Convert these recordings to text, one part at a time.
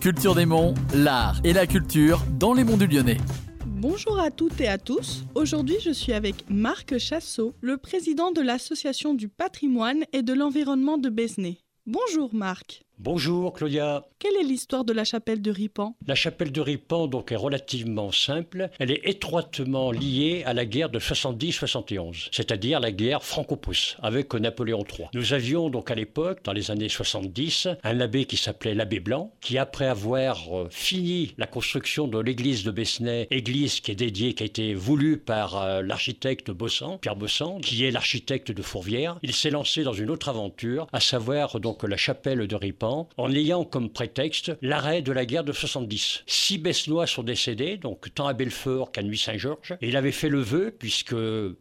Culture des Monts, l'art et la culture dans les monts du Lyonnais. Bonjour à toutes et à tous. Aujourd'hui, je suis avec Marc Chassot, le président de l'Association du patrimoine et de l'environnement de Besnay. Bonjour Marc. Bonjour Claudia. Quelle est l'histoire de la chapelle de Ripan La chapelle de Ripan donc est relativement simple. Elle est étroitement liée à la guerre de 70-71, c'est-à-dire la guerre franco-prusse avec Napoléon III. Nous avions donc à l'époque, dans les années 70, un abbé qui s'appelait l'abbé Blanc, qui après avoir euh, fini la construction de l'église de Besnay, église qui est dédiée, qui a été voulue par euh, l'architecte Bossan, Pierre Bossan, qui est l'architecte de Fourvière, il s'est lancé dans une autre aventure, à savoir donc la chapelle de Ripan en ayant comme prétexte l'arrêt de la guerre de 70. Six Besnois sont décédés, donc tant à Belfort qu'à Nuit-Saint-Georges, et il avait fait le vœu, puisque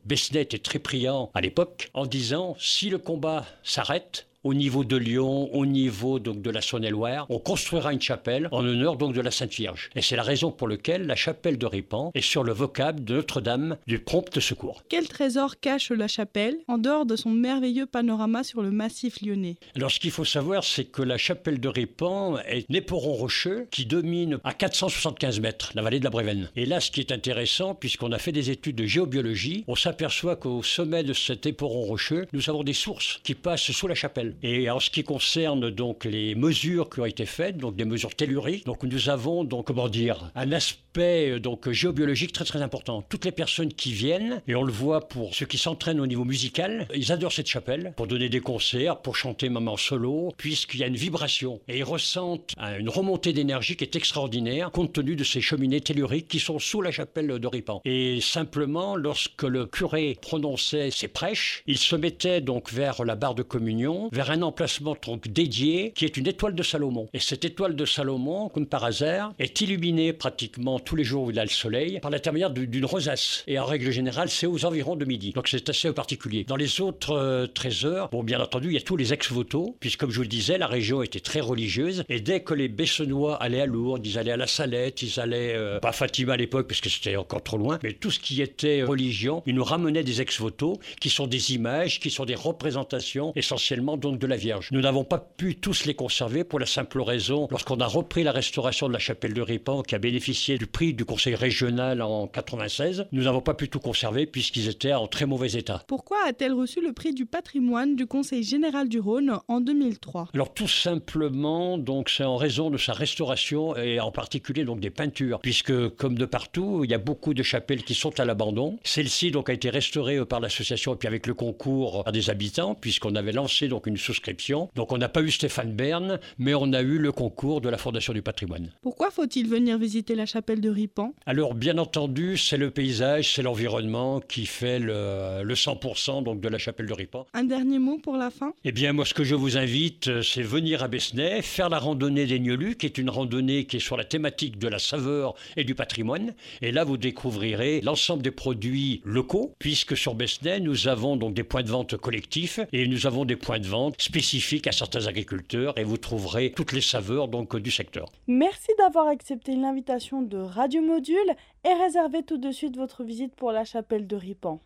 Besnet était très priant à l'époque, en disant si le combat s'arrête, au niveau de Lyon, au niveau donc de la Saône-et-Loire, on construira une chapelle en honneur donc de la Sainte Vierge. Et c'est la raison pour laquelle la chapelle de Ripan est sur le vocable de Notre-Dame du prompt secours. Quel trésor cache la chapelle en dehors de son merveilleux panorama sur le massif lyonnais? Alors ce qu'il faut savoir, c'est que la chapelle de Ripan est un éperon rocheux qui domine à 475 mètres la vallée de la Brévenne. Et là, ce qui est intéressant, puisqu'on a fait des études de géobiologie, on s'aperçoit qu'au sommet de cet éperon rocheux, nous avons des sources qui passent sous la chapelle. Et en ce qui concerne donc les mesures qui ont été faites, donc des mesures telluriques, donc nous avons donc comment dire un aspect euh, donc géobiologique très très important. Toutes les personnes qui viennent et on le voit pour ceux qui s'entraînent au niveau musical, ils adorent cette chapelle pour donner des concerts, pour chanter maman solo, puisqu'il y a une vibration et ils ressentent une remontée d'énergie qui est extraordinaire compte tenu de ces cheminées telluriques qui sont sous la chapelle de Ripan. Et simplement, lorsque le curé prononçait ses prêches, il se mettait donc vers la barre de communion, vers un emplacement donc dédié qui est une étoile de Salomon. Et cette étoile de Salomon, comme par hasard, est illuminée pratiquement tous les jours où il a le soleil par l'intermédiaire d'une rosace. Et en règle générale, c'est aux environs de midi. Donc c'est assez particulier. Dans les autres euh, trésors, bon, bien entendu, il y a tous les ex-votos, puisque comme je vous le disais, la région était très religieuse. Et dès que les Bessenois allaient à Lourdes, ils allaient à la Salette, ils allaient, euh, pas Fatima à l'époque, parce que c'était encore trop loin, mais tout ce qui était religion, ils nous ramenaient des ex-votos, qui sont des images, qui sont des représentations essentiellement donc de la Vierge. Nous n'avons pas pu tous les conserver pour la simple raison, lorsqu'on a repris la restauration de la chapelle de Ripan, qui a bénéficié du prix du conseil régional en 96, nous n'avons pas pu tout conserver puisqu'ils étaient en très mauvais état. Pourquoi a-t-elle reçu le prix du patrimoine du conseil général du Rhône en 2003 Alors tout simplement, donc c'est en raison de sa restauration et en particulier donc des peintures, puisque comme de partout, il y a beaucoup de chapelles qui sont à l'abandon. Celle-ci donc a été restaurée par l'association et puis avec le concours des habitants, puisqu'on avait lancé donc une souscription. Donc on n'a pas eu Stéphane Bern, mais on a eu le concours de la Fondation du patrimoine. Pourquoi faut-il venir visiter la chapelle de Ripan Alors bien entendu, c'est le paysage, c'est l'environnement qui fait le, 100% donc de la chapelle de Ripan. Un dernier mot pour la fin? Eh bien moi ce que je vous invite, c'est venir à Besnay, faire la randonnée des Gnolus, qui est une randonnée qui est sur la thématique de la saveur et du patrimoine. Et là vous découvrirez l'ensemble des produits locaux, puisque sur Besnay nous avons donc des points de vente collectifs et nous avons des points de vente spécifiques à certains agriculteurs et vous trouverez toutes les saveurs donc du secteur. Merci d'avoir accepté l'invitation de Radio Module et réservez tout de suite votre visite pour la chapelle de Ripan.